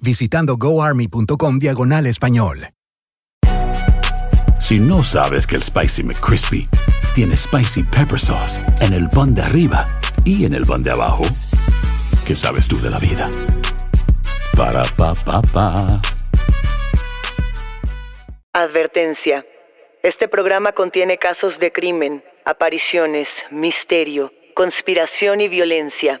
visitando goarmy.com diagonal español. Si no sabes que el Spicy McCrispy tiene Spicy Pepper Sauce en el pan de arriba y en el pan de abajo, ¿qué sabes tú de la vida? Para, pa, pa, pa. Advertencia. Este programa contiene casos de crimen, apariciones, misterio, conspiración y violencia.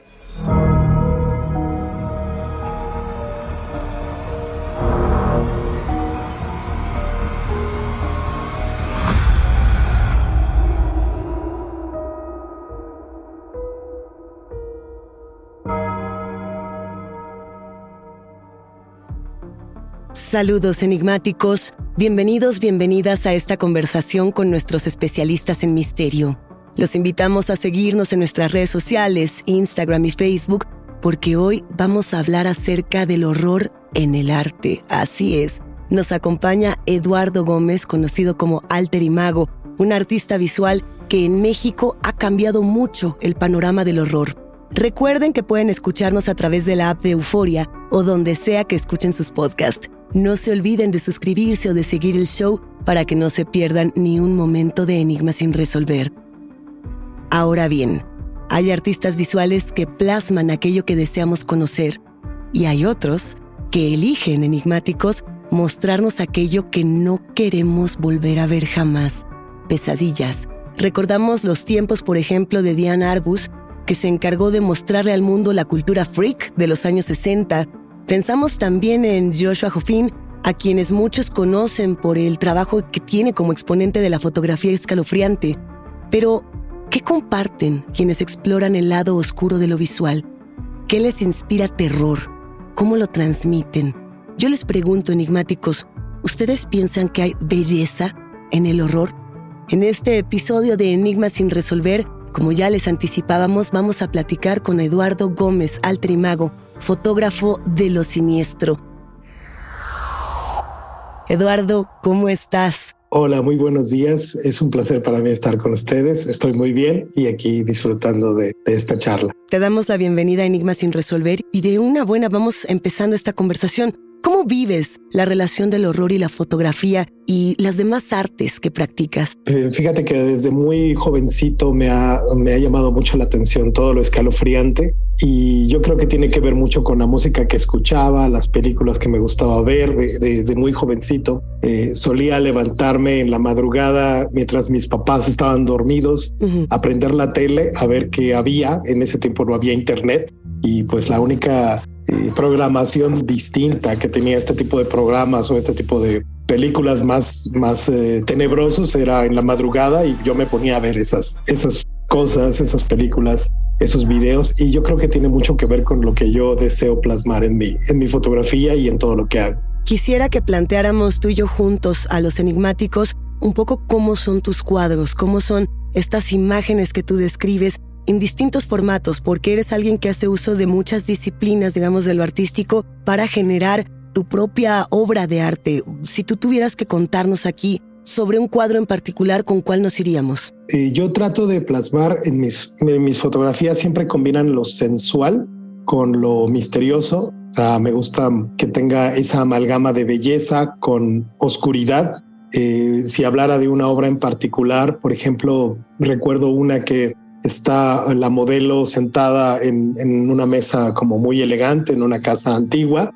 Saludos enigmáticos, bienvenidos, bienvenidas a esta conversación con nuestros especialistas en misterio. Los invitamos a seguirnos en nuestras redes sociales, Instagram y Facebook, porque hoy vamos a hablar acerca del horror en el arte. Así es, nos acompaña Eduardo Gómez, conocido como Alter Imago, un artista visual que en México ha cambiado mucho el panorama del horror. Recuerden que pueden escucharnos a través de la app de Euforia o donde sea que escuchen sus podcasts. No se olviden de suscribirse o de seguir el show para que no se pierdan ni un momento de enigma sin resolver. Ahora bien, hay artistas visuales que plasman aquello que deseamos conocer y hay otros que eligen enigmáticos mostrarnos aquello que no queremos volver a ver jamás. Pesadillas. Recordamos los tiempos, por ejemplo, de Diane Arbus, que se encargó de mostrarle al mundo la cultura freak de los años 60 Pensamos también en Joshua Hoffin, a quienes muchos conocen por el trabajo que tiene como exponente de la fotografía escalofriante. Pero, ¿qué comparten quienes exploran el lado oscuro de lo visual? ¿Qué les inspira terror? ¿Cómo lo transmiten? Yo les pregunto, enigmáticos, ¿ustedes piensan que hay belleza en el horror? En este episodio de Enigmas sin resolver, como ya les anticipábamos, vamos a platicar con Eduardo Gómez, Altrimago, fotógrafo de lo siniestro. Eduardo, ¿cómo estás? Hola, muy buenos días. Es un placer para mí estar con ustedes. Estoy muy bien y aquí disfrutando de, de, esta charla. Te damos la bienvenida a Enigmas sin resolver y de una buena vamos empezando esta conversación. ¿Cómo vives la relación del horror y la fotografía y las demás artes que practicas? Eh, fíjate que desde muy jovencito me ha, me ha llamado mucho la atención todo lo escalofriante y yo creo que tiene que ver mucho con la música que escuchaba, las películas que me gustaba ver de, de, desde muy jovencito. Eh, solía levantarme en la madrugada mientras mis papás estaban dormidos, uh -huh. a prender la tele, a ver qué había. En ese tiempo no había internet y pues la única programación distinta que tenía este tipo de programas o este tipo de películas más, más eh, tenebrosos era en la madrugada y yo me ponía a ver esas, esas cosas, esas películas, esos videos y yo creo que tiene mucho que ver con lo que yo deseo plasmar en mi, en mi fotografía y en todo lo que hago. Quisiera que planteáramos tú y yo juntos a los enigmáticos un poco cómo son tus cuadros, cómo son estas imágenes que tú describes en distintos formatos, porque eres alguien que hace uso de muchas disciplinas, digamos, de lo artístico, para generar tu propia obra de arte. Si tú tuvieras que contarnos aquí sobre un cuadro en particular, ¿con cuál nos iríamos? Yo trato de plasmar en mis, en mis fotografías, siempre combinan lo sensual con lo misterioso. me gusta que tenga esa amalgama de belleza con oscuridad. Eh, si hablara de una obra en particular, por ejemplo, recuerdo una que está la modelo sentada en, en, una mesa como muy elegante en una casa antigua,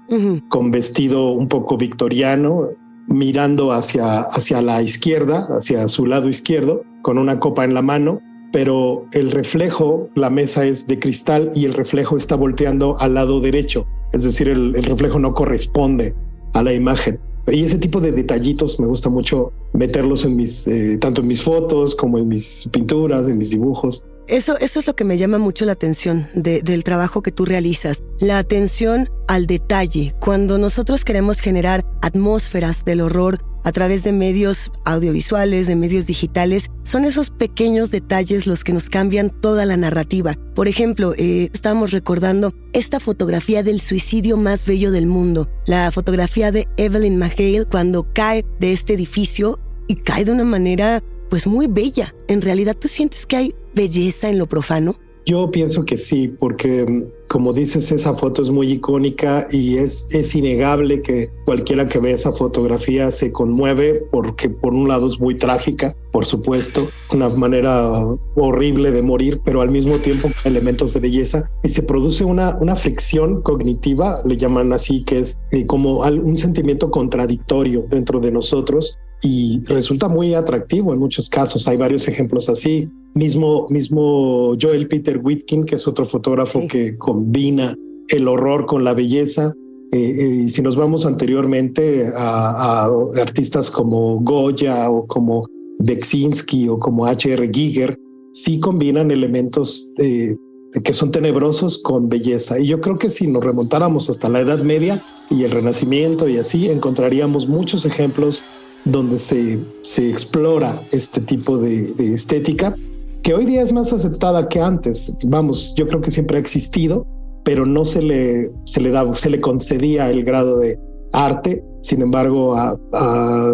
con vestido un poco victoriano, mirando hacia, hacia la izquierda, hacia su lado izquierdo, con una copa en la mano, pero el reflejo, la mesa es de cristal y el reflejo está volteando al lado derecho, es decir, el, reflejo no corresponde a la imagen. Y ese tipo de detallitos me gusta mucho meterlos en mis, eh, tanto en mis fotos como en mis pinturas, en mis dibujos. Eso, eso es lo que me llama mucho la atención del trabajo que tú realizas, la atención al detalle. Cuando nosotros queremos generar atmósferas del horror a través de medios audiovisuales, de medios digitales, son esos pequeños detalles los que nos cambian toda la narrativa. Por ejemplo, eh, estábamos recordando esta fotografía del suicidio más bello del mundo, la fotografía de Evelyn McHale cuando cae de este edificio y cae de una manera pues muy bella. En realidad, ¿tú sientes que hay belleza en lo profano? Yo pienso que sí, porque mm, como dices, esa foto es muy icónica y es, es innegable que cualquiera que ve esa fotografía se conmueve porque por un lado es muy trágica, por supuesto, una manera horrible de morir, pero al mismo tiempo elementos de belleza y se produce una, una fricción cognitiva, le llaman así, que es eh, como un sentimiento contradictorio dentro de nosotros y resulta muy atractivo en muchos casos. Hay varios ejemplos así. Mismo, mismo Joel Peter Whitkin, que es otro fotógrafo que combina el horror con la belleza. Eh, eh, y si nos vamos anteriormente a, artistas como Goya o como Beksinski o como H.R. Giger, sí combinan elementos eh, que son tenebrosos con belleza. Y yo creo que si nos remontáramos hasta la Edad Media y el Renacimiento y así, encontraríamos muchos ejemplos donde se, se explora este tipo de, estética, que hoy día es más aceptada que antes. Vamos, yo creo que siempre ha existido, pero no se le, se le, da, se le concedía el grado de arte. Sin embargo, a,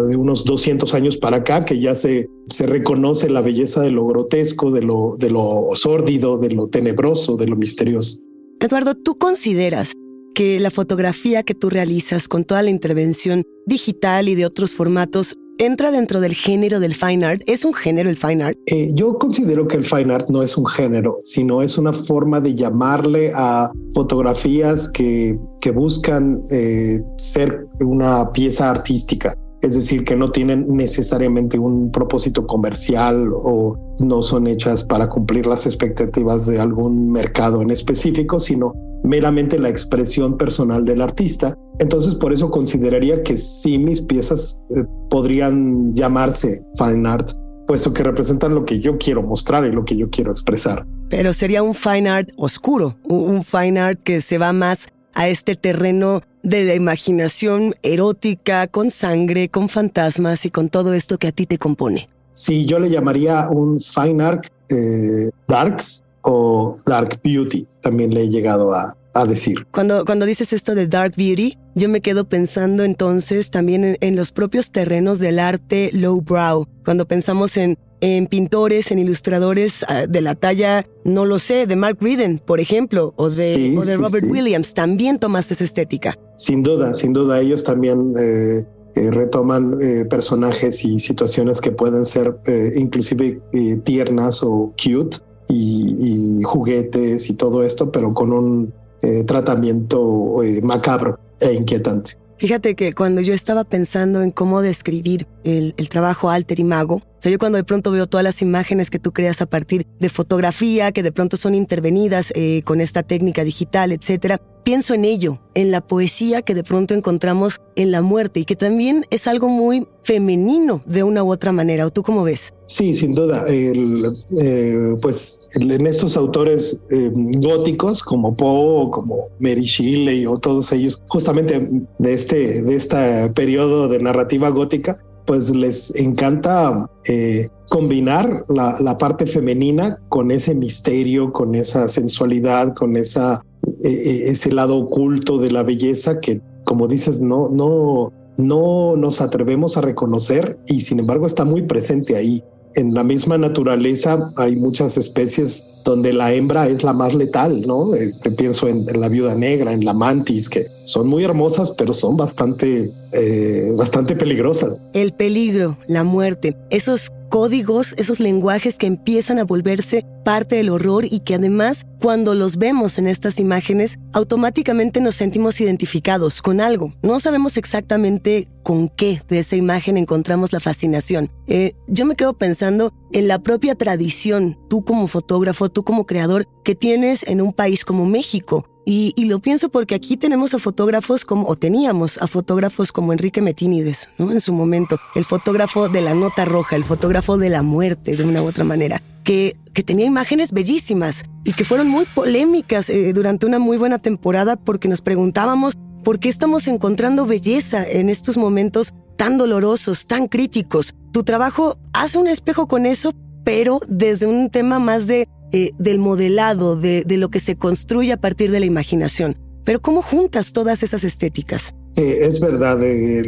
de unos 200 años para acá, que ya se, se reconoce la belleza de lo grotesco, de lo, de lo sórdido, de lo tenebroso, de lo misterioso. Eduardo, ¿tú consideras que la fotografía que tú realizas con toda la intervención digital y de otros formatos entra dentro del género del fine art? ¿Es un género el fine art? Eh, yo considero que el fine art no es un género, sino es una forma de llamarle a fotografías que, que buscan eh, ser una pieza artística. Es decir, que no tienen necesariamente un propósito comercial o no son hechas para cumplir las expectativas de algún mercado en específico, sino meramente la expresión personal del artista. Entonces, por eso consideraría que sí mis piezas eh, podrían llamarse fine art, puesto que representan lo que yo quiero mostrar y lo que yo quiero expresar. Pero sería un fine art oscuro, un fine art que se va más a este terreno de la imaginación erótica, con sangre, con fantasmas y con todo esto que a ti te compone. Sí, yo le llamaría un fine art eh, darks, o Dark Beauty, también le he llegado a, decir. Cuando, cuando dices esto de Dark Beauty, yo me quedo pensando entonces también en, los propios terrenos del arte lowbrow. Cuando pensamos en, en pintores, en ilustradores ah, de la talla, no lo sé, de Mark Reeden, por ejemplo, o de, de Robert Williams, también tomas esa estética. Sin duda, sin duda, ellos también eh, eh, retoman eh, personajes y situaciones que pueden ser inclusive tiernas o cute y, juguetes y todo esto, pero con un tratamiento macabro e inquietante. Fíjate que cuando yo estaba pensando en cómo describir el, trabajo alter y mago, o sea, yo cuando de pronto veo todas las imágenes que tú creas a partir de fotografía, que de pronto son intervenidas eh, con esta técnica digital, etcétera, pienso en ello, en la poesía que de pronto encontramos en la muerte y que también es algo muy femenino de una u otra manera. ¿O tú cómo ves? Sí, sin duda. Eh, pues en estos autores eh, góticos como Poe, como Mary Shelley o todos ellos, justamente de este, de este periodo de narrativa gótica, pues les encanta eh, combinar la, parte femenina con ese misterio, con esa sensualidad, con esa, eh, eh, ese lado oculto de la belleza que, como dices, no, no, no nos atrevemos a reconocer y sin embargo está muy presente ahí. En la misma naturaleza hay muchas especies donde la hembra es la más letal, ¿no? Este, pienso en, la viuda negra, en la mantis, que son muy hermosas, pero son bastante, eh, bastante peligrosas. El peligro, la muerte, esos códigos, esos lenguajes que empiezan a volverse parte del horror y que además cuando los vemos en estas imágenes automáticamente nos sentimos identificados con algo. No sabemos exactamente con qué de esa imagen encontramos la fascinación. Eh, yo me quedo pensando en la propia tradición, tú como fotógrafo, tú como creador, que tienes en un país como México. Y, lo pienso porque aquí tenemos a fotógrafos como, o teníamos a fotógrafos como Enrique Metínides, ¿no? En su momento, el fotógrafo de la nota roja, el fotógrafo de la muerte, de una u otra manera, que, que tenía imágenes bellísimas y que fueron muy polémicas eh, durante una muy buena temporada porque nos preguntábamos por qué estamos encontrando belleza en estos momentos tan dolorosos, tan críticos. Tu trabajo hace un espejo con eso, pero desde un tema más de eh, del modelado, de, de, lo que se construye a partir de la imaginación. Pero ¿cómo juntas todas esas estéticas? Eh, es verdad. Eh,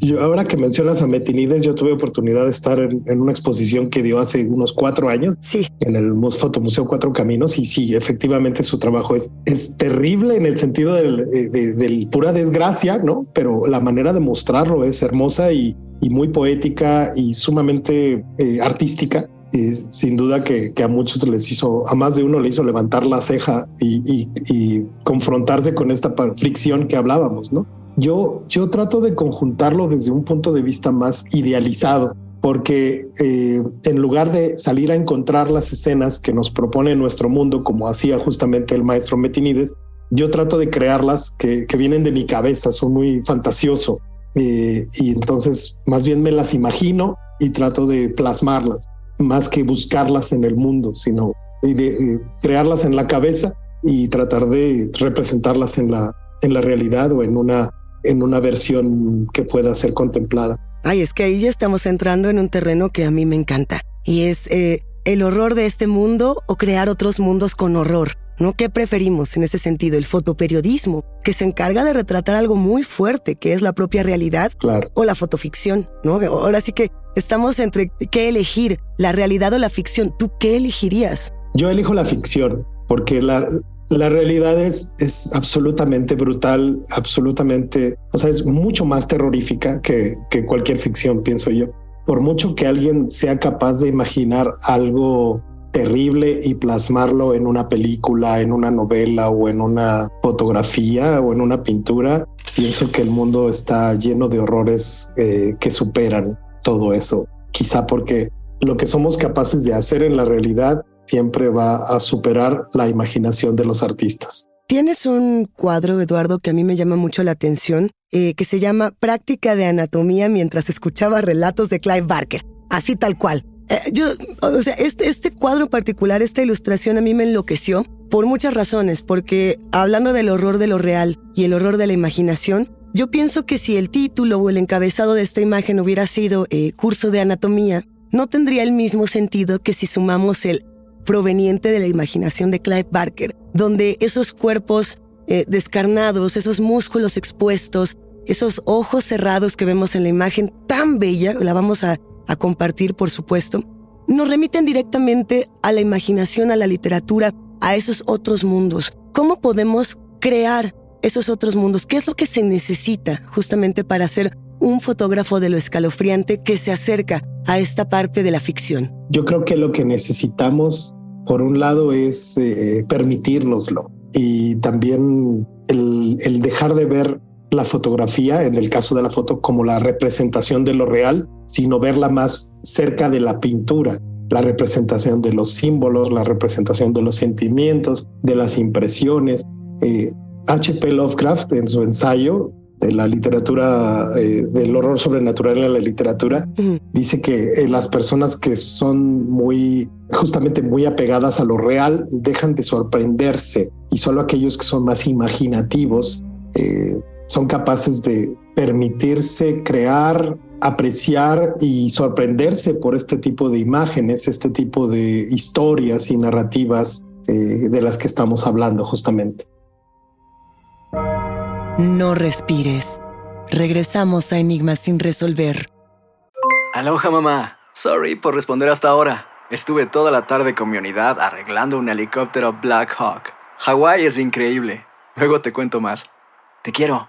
yo, ahora que mencionas a Metinides, yo tuve oportunidad de estar en, una exposición que dio hace unos cuatro años sí. en el Fotomuseo Cuatro Caminos. Y sí, efectivamente su trabajo es, es terrible en el sentido del, de, pura desgracia, ¿no? Pero la manera de mostrarlo es hermosa y, y muy poética y sumamente artística sin duda que, a muchos les hizo, a más de uno le hizo levantar la ceja y, confrontarse con esta fricción que hablábamos, ¿no? Yo, yo trato de conjuntarlo desde un punto de vista más idealizado, porque eh, en lugar de salir a encontrar las escenas que nos propone nuestro mundo, como hacía justamente el maestro Metinides, yo trato de crearlas que, vienen de mi cabeza, son muy fantasioso. Eh, y entonces más bien me las imagino y trato de plasmarlas más que buscarlas en el mundo, sino de, crearlas en la cabeza y tratar de representarlas en la, en la realidad o en una, en una versión que pueda ser contemplada. Ay, es que ahí ya estamos entrando en un terreno que a mí me encanta y es eh, el horror de este mundo o crear otros mundos con horror. ¿No? ¿Qué preferimos en ese sentido? El fotoperiodismo, que se encarga de retratar algo muy fuerte, que es la propia realidad, claro. o la fotoficción, ¿no? Ahora sí que estamos entre qué elegir, la realidad o la ficción. ¿Tú qué elegirías? Yo elijo la ficción, porque la, la realidad es, es absolutamente brutal, absolutamente, o sea, es mucho más terrorífica que, que cualquier ficción, pienso yo. Por mucho que alguien sea capaz de imaginar algo terrible y plasmarlo en una película, en una novela o en una fotografía o en una pintura, pienso que el mundo está lleno de horrores eh, que superan todo eso. Quizá porque lo que somos capaces de hacer en la realidad siempre va a superar la imaginación de los artistas. Tienes un cuadro, Eduardo, que a mí me llama mucho la atención, eh, que se llama Práctica de Anatomía mientras escuchaba relatos de Clive Barker. Así tal cual. Eh, yo, o sea, este, este cuadro particular, esta ilustración a mí me enloqueció por muchas razones, porque hablando del horror de lo real y el horror de la imaginación, yo pienso que si el título o el encabezado de esta imagen hubiera sido eh, curso de anatomía, no tendría el mismo sentido que si sumamos el proveniente de la imaginación de Clive Barker, donde esos cuerpos eh, descarnados, esos músculos expuestos, esos ojos cerrados que vemos en la imagen tan bella, la vamos a a compartir, por supuesto, nos remiten directamente a la imaginación, a la literatura, a esos otros mundos. ¿Cómo podemos crear esos otros mundos? ¿Qué es lo que se necesita justamente para ser un fotógrafo de lo escalofriante que se acerca a esta parte de la ficción? Yo creo que lo que necesitamos, por un lado, es eh, permitirnoslo y también el, el dejar de ver la fotografía, en el caso de la foto, como la representación de lo real, sino verla más cerca de la pintura, la representación de los símbolos, la representación de los sentimientos, de las impresiones. H.P. Eh, Lovecraft en su ensayo de la literatura, eh, del horror sobrenatural en la literatura, dice que eh, las personas que son muy, justamente muy apegadas a lo real, dejan de sorprenderse y solo aquellos que son más imaginativos son capaces de permitirse crear apreciar y sorprenderse por este tipo de imágenes, este tipo de historias y narrativas eh, de las que estamos hablando justamente. No respires. Regresamos a Enigmas sin resolver. Aloha mamá. Sorry por responder hasta ahora. Estuve toda la tarde con mi unidad arreglando un helicóptero Black Hawk. Hawái es increíble. Luego te cuento más. Te quiero.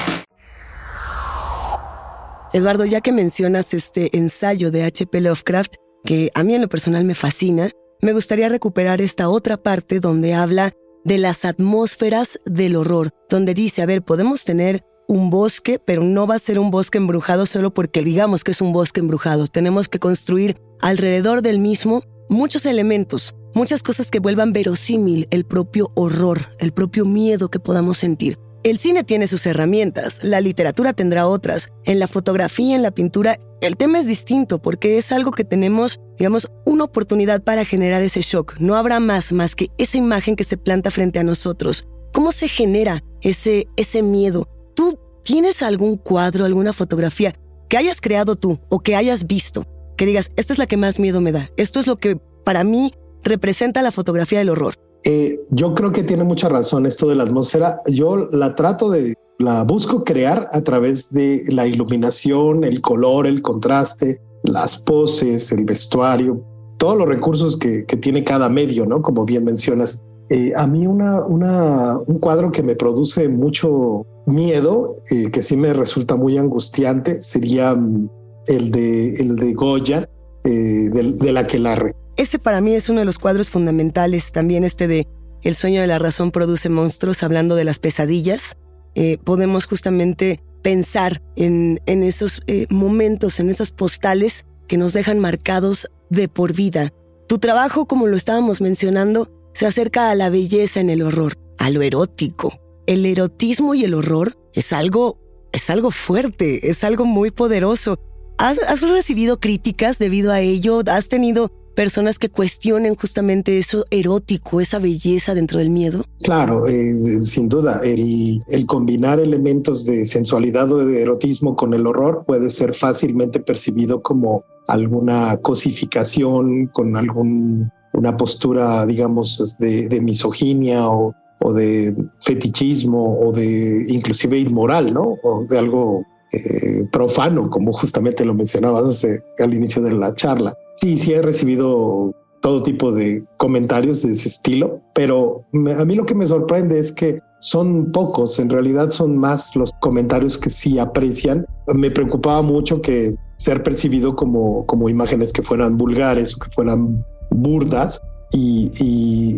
Eduardo, ya que mencionas este ensayo de H.P. Lovecraft, que a mí en lo personal me fascina, me gustaría recuperar esta otra parte donde habla de las atmósferas del horror, donde dice, a ver, podemos tener un bosque, pero no va a ser un bosque embrujado solo porque digamos que es un bosque embrujado. Tenemos que construir alrededor del mismo muchos elementos, muchas cosas que vuelvan verosímil el propio horror, el propio miedo que podamos sentir. El cine tiene sus herramientas, la literatura tendrá otras. En la fotografía, en la pintura, el tema es distinto porque es algo que tenemos, digamos, una oportunidad para generar ese shock. No habrá más más que esa imagen que se planta frente a nosotros. ¿Cómo se genera ese, ese miedo? ¿Tú tienes algún cuadro, alguna fotografía que hayas creado tú o que hayas visto? Que digas, esta es la que más miedo me da. Esto es lo que para mí representa la fotografía del horror. Eh, yo creo que tiene mucha razón esto de la atmósfera. Yo la trato de, la busco crear a través de la iluminación, el color, el contraste, las poses, el vestuario, todos los recursos que, tiene cada medio, ¿no? Como bien mencionas. Eh, a mí una, una, un cuadro que me produce mucho miedo, eh, que sí me resulta muy angustiante, sería mm, el de, el de Goya, de, de la Quelarre. Este para mí es uno de los cuadros fundamentales, también este de El sueño de la razón produce monstruos, hablando de las pesadillas. Eh, podemos justamente pensar en, en esos eh, momentos, en esas postales que nos dejan marcados de por vida. Tu trabajo, como lo estábamos mencionando, se acerca a la belleza en el horror, a lo erótico. El erotismo y el horror es algo, es algo fuerte, es algo muy poderoso. ¿Has, has recibido críticas debido a ello? ¿Has tenido personas que cuestionen justamente eso erótico, esa belleza dentro del miedo? Claro, eh, sin duda, el, el, combinar elementos de sensualidad o de erotismo con el horror puede ser fácilmente percibido como alguna cosificación, con algún una postura, digamos, de, de misoginia o, o, de fetichismo o de inclusive inmoral, ¿no? O de algo eh, profano, como justamente lo mencionabas al inicio de la charla. Sí, sí he recibido todo tipo de comentarios de ese estilo, pero a mí lo que me sorprende es que son pocos, en realidad son más los comentarios que sí aprecian. Me preocupaba mucho que ser percibido como, como imágenes que fueran vulgares o que fueran burdas y,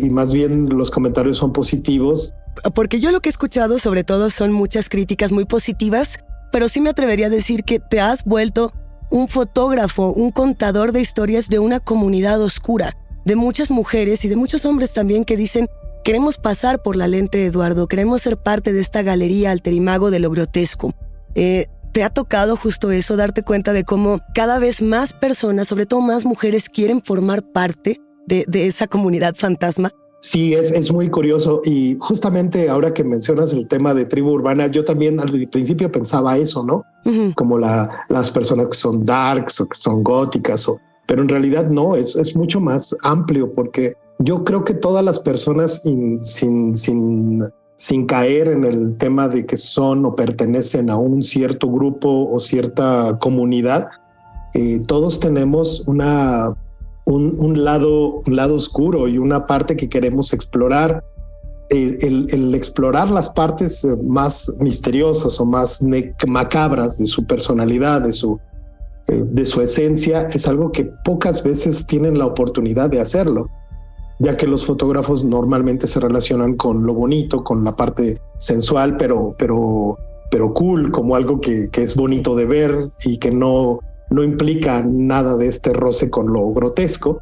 y más bien los comentarios son positivos. Porque yo lo que he escuchado sobre todo son muchas críticas muy positivas, pero sí me atrevería a decir que te has vuelto un fotógrafo, un contador de historias de una comunidad oscura, de muchas mujeres y de muchos hombres también que dicen, queremos pasar por la lente de Eduardo, queremos ser parte de esta galería alterimago de lo grotesco. Eh, ¿Te ha tocado justo eso, darte cuenta de cómo cada vez más personas, sobre todo más mujeres, quieren formar parte de, de esa comunidad fantasma? Sí, es, es muy curioso y justamente ahora que mencionas el tema de tribu urbana, yo también al principio pensaba eso, ¿no? Como la, las personas que son darks o que son góticas, o, pero en realidad no, es, es mucho más amplio porque yo creo que todas las personas sin, sin sin caer en el tema de que son o pertenecen a un cierto grupo o cierta comunidad, eh, todos tenemos una, un, lado, un lado oscuro y una parte que queremos explorar. El, explorar las partes eh, más misteriosas o más macabras de su personalidad, de su, eh, de su esencia, es algo que pocas veces tienen la oportunidad de hacerlo ya que los fotógrafos normalmente se relacionan con lo bonito, con la parte sensual, pero, pero, pero cool, como algo que, que es bonito de ver y que no, no implica nada de este roce con lo grotesco.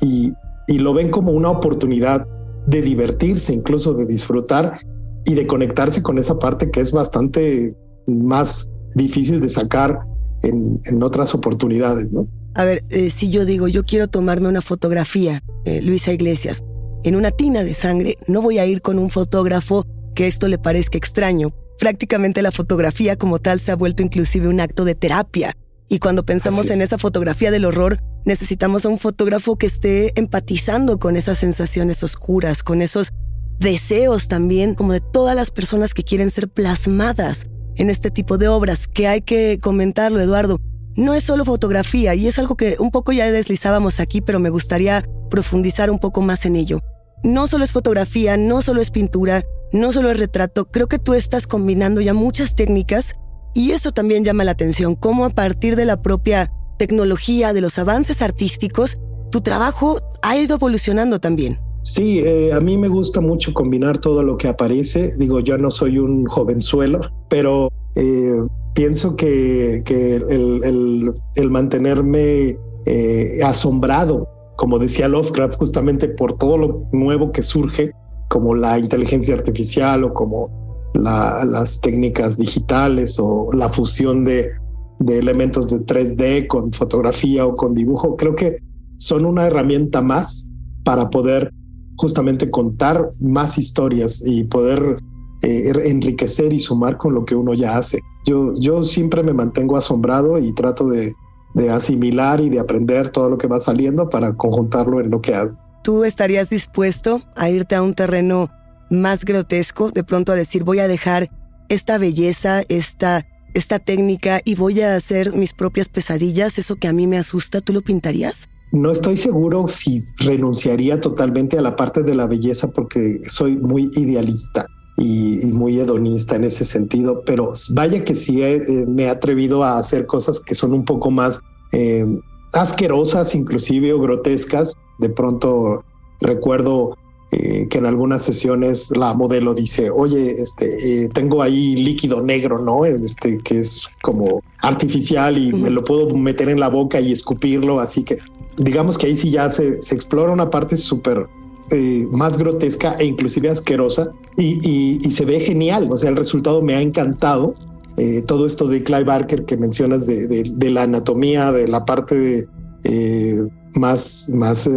Y, lo ven como una oportunidad de divertirse, incluso de disfrutar y de conectarse con esa parte que es bastante más difícil de sacar en, en otras oportunidades, ¿no? A ver, eh, si yo digo, yo quiero tomarme una fotografía, eh, Luisa Iglesias, en una tina de sangre, no voy a ir con un fotógrafo que esto le parezca extraño. Prácticamente la fotografía como tal se ha vuelto inclusive un acto de terapia. Y cuando pensamos en esa fotografía del horror, necesitamos a un fotógrafo que esté empatizando con esas sensaciones oscuras, con esos deseos también, como de todas las personas que quieren ser plasmadas en este tipo de obras, que hay que comentarlo, Eduardo no es solo fotografía y es algo que un poco ya deslizábamos aquí, pero me gustaría profundizar un poco más en ello. No solo es fotografía, no solo es pintura, no solo es retrato, creo que tú estás combinando ya muchas técnicas y eso también llama la atención, cómo a partir de la propia tecnología, de los avances artísticos, tu trabajo ha ido evolucionando también. Sí, eh, a mí me gusta mucho combinar todo lo que aparece. Digo, yo no soy un jovenzuelo, pero eh, pienso que, el, mantenerme eh, asombrado, como decía Lovecraft, justamente por todo lo nuevo que surge, como la inteligencia artificial o como las técnicas digitales o la fusión de, de elementos de 3D con fotografía o con dibujo, creo que son una herramienta más para poder justamente contar más historias y poder eh, enriquecer y sumar con lo que uno ya hace. Yo, yo siempre me mantengo asombrado y trato de, de asimilar y de aprender todo lo que va saliendo para conjuntarlo en lo que hago. ¿Tú estarías dispuesto a irte a un terreno más grotesco, de pronto a decir voy a dejar esta belleza, esta, esta técnica y voy a hacer mis propias pesadillas, eso que a mí me asusta, ¿tú lo pintarías? No estoy seguro si renunciaría totalmente a la parte de la belleza porque soy muy idealista y, muy hedonista en ese sentido, pero vaya que sí eh, me he atrevido a hacer cosas que son un poco más eh, asquerosas inclusive o grotescas. De pronto recuerdo eh, que en algunas sesiones la modelo dice, oye, este, tengo ahí líquido negro, ¿no? Este, que es como artificial y me lo puedo meter en la boca y escupirlo, así que digamos que ahí sí ya se, se explora una parte súper eh, más grotesca e inclusive asquerosa y, se ve genial. O sea, el resultado me ha encantado. Eh, todo esto de Clive Barker que mencionas de, la anatomía, de la parte de, eh, más, más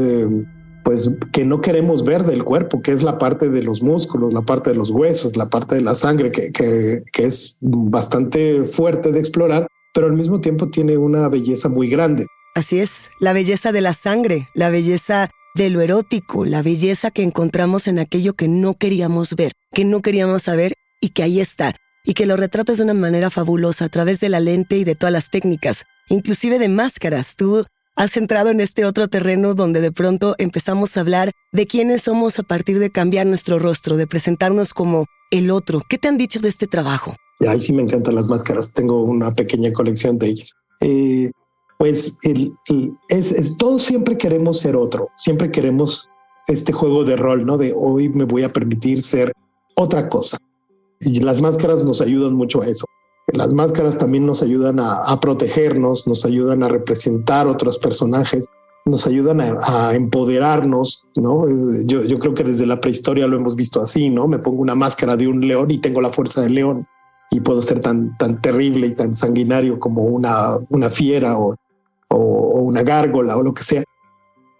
pues que no queremos ver del cuerpo, que es la parte de los músculos, la parte de los huesos, la parte de la sangre, que, que, es bastante fuerte de explorar, pero al mismo tiempo tiene una belleza muy grande. Así es, la belleza de la sangre, la belleza de lo erótico, la belleza que encontramos en aquello que no queríamos ver, que no queríamos saber y que ahí está, y que lo retratas de una manera fabulosa a través de la lente y de todas las técnicas, inclusive de máscaras. Tú has entrado en este otro terreno donde de pronto empezamos a hablar de quiénes somos a partir de cambiar nuestro rostro, de presentarnos como el otro. ¿Qué te han dicho de este trabajo? Ay, sí me encantan las máscaras. Tengo una pequeña colección de ellas. Eh, pues el, es, todos siempre queremos ser otro, siempre queremos este juego de rol, ¿no? De hoy me voy a permitir ser otra cosa. Y las máscaras nos ayudan mucho a eso. Las máscaras también nos ayudan a, protegernos, nos ayudan a representar otros personajes, nos ayudan a, empoderarnos, ¿no? Yo, creo que desde la prehistoria lo hemos visto así, ¿no? Me pongo una máscara de un león y tengo la fuerza del león y puedo ser tan, tan terrible y tan sanguinario como una, una fiera o, o, una gárgola o lo que sea.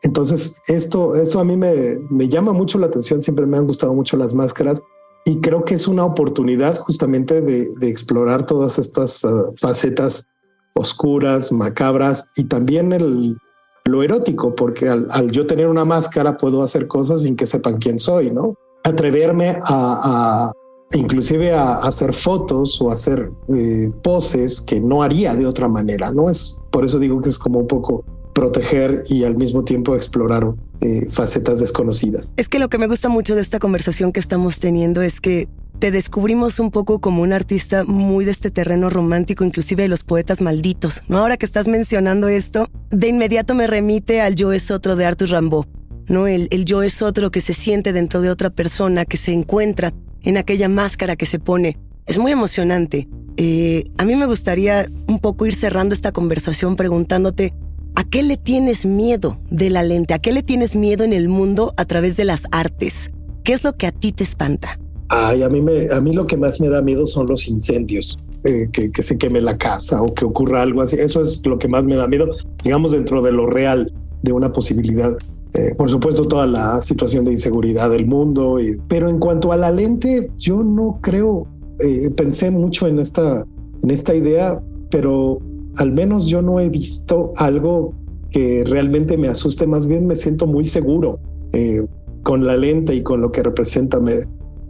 Entonces, esto, eso a mí me, me, llama mucho la atención, siempre me han gustado mucho las máscaras y creo que es una oportunidad justamente de, explorar todas estas uh, facetas oscuras, macabras y también el, lo erótico, porque al, al, yo tener una máscara puedo hacer cosas sin que sepan quién soy, ¿no? atreverme a, inclusive a, hacer fotos o hacer eh, poses que no haría de otra manera. No es por eso digo que es como un poco proteger y al mismo tiempo explorar eh, facetas desconocidas. Es que lo que me gusta mucho de esta conversación que estamos teniendo es que te descubrimos un poco como un artista muy de este terreno romántico, inclusive de los poetas malditos. ¿no? Ahora que estás mencionando esto, de inmediato me remite al Yo es otro de Arthur Rimbaud. ¿no? El, el yo es otro que se siente dentro de otra persona, que se encuentra en aquella máscara que se pone. Es muy emocionante. Eh, a mí me gustaría un poco ir cerrando esta conversación preguntándote, ¿a qué le tienes miedo de la lente? ¿A qué le tienes miedo en el mundo a través de las artes? ¿Qué es lo que a ti te espanta? Ay, a mí, me, a mí lo que más me da miedo son los incendios. Eh, que, se queme la casa o que ocurra algo así. Eso es lo que más me da miedo, digamos, dentro de lo real, de una posibilidad. Eh, por supuesto, toda la situación de inseguridad del mundo, pero en cuanto a la lente, yo no creo, eh, pensé mucho en esta, en esta idea, pero al menos yo no he visto algo que realmente me asuste, más bien me siento muy seguro eh, con la lente y con lo que representa.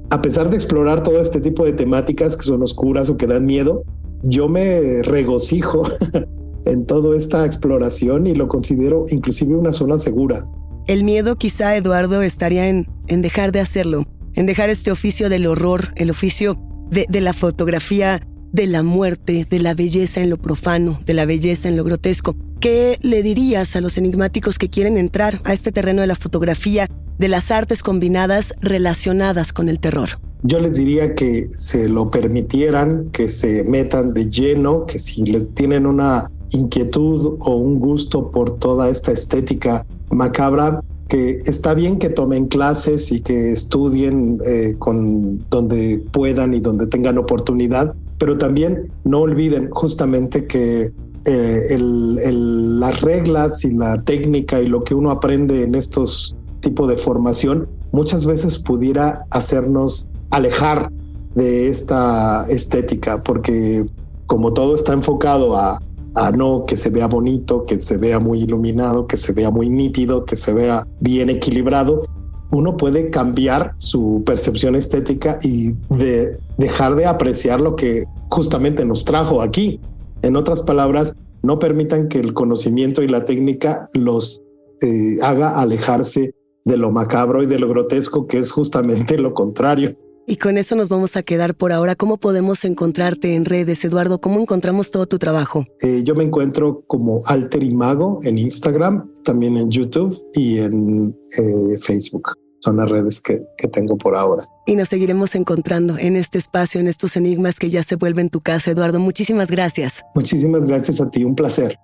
a pesar de explorar todo este tipo de temáticas que son oscuras o que dan miedo, yo me regocijo en toda esta exploración y lo considero inclusive una zona segura. El miedo quizá, Eduardo, estaría en, en dejar de hacerlo, en dejar este oficio del horror, el oficio de, la fotografía de la muerte, de la belleza en lo profano, de la belleza en lo grotesco. ¿Qué le dirías a los enigmáticos que quieren entrar a este terreno de la fotografía, de las artes combinadas relacionadas con el terror? Yo les diría que se lo permitieran, que se metan de lleno, que si les tienen una inquietud o un gusto por toda esta estética macabra, que está bien que tomen clases y que estudien eh, con donde puedan y donde tengan oportunidad, pero también no olviden justamente que eh, las reglas y la técnica y lo que uno aprende en estos tipos de formación muchas veces pudiera hacernos alejar de esta estética, porque como todo está enfocado a a no que se vea bonito, que se vea muy iluminado, que se vea muy nítido, que se vea bien equilibrado, uno puede cambiar su percepción estética y de dejar de apreciar lo que justamente nos trajo aquí. En otras palabras, no permitan que el conocimiento y la técnica los eh, haga alejarse de lo macabro y de lo grotesco, que es justamente lo contrario. Y con eso nos vamos a quedar por ahora. ¿Cómo podemos encontrarte en redes, Eduardo? ¿Cómo encontramos todo tu trabajo? Eh, yo me encuentro como Alter Imago en Instagram, también en YouTube y en eh, Facebook. Son las redes que, que tengo por ahora. Y nos seguiremos encontrando en este espacio, en estos enigmas que ya se vuelven tu casa, Eduardo. Muchísimas gracias. Muchísimas gracias a ti. Un placer.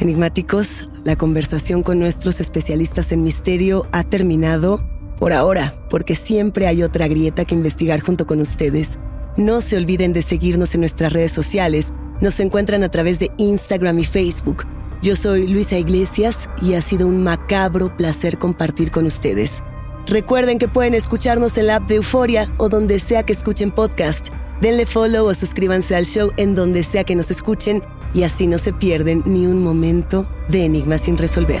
Enigmáticos, la conversación con nuestros especialistas en misterio ha terminado. Por ahora, porque siempre hay otra grieta que investigar junto con ustedes. No se olviden de seguirnos en nuestras redes sociales. Nos encuentran a través de Instagram y Facebook. Yo soy Luisa Iglesias y ha sido un macabro placer compartir con ustedes. Recuerden que pueden escucharnos en la app de Euforia o donde sea que escuchen podcast. Denle follow o suscríbanse al show en donde sea que nos escuchen y así no se pierden ni un momento de enigmas sin resolver.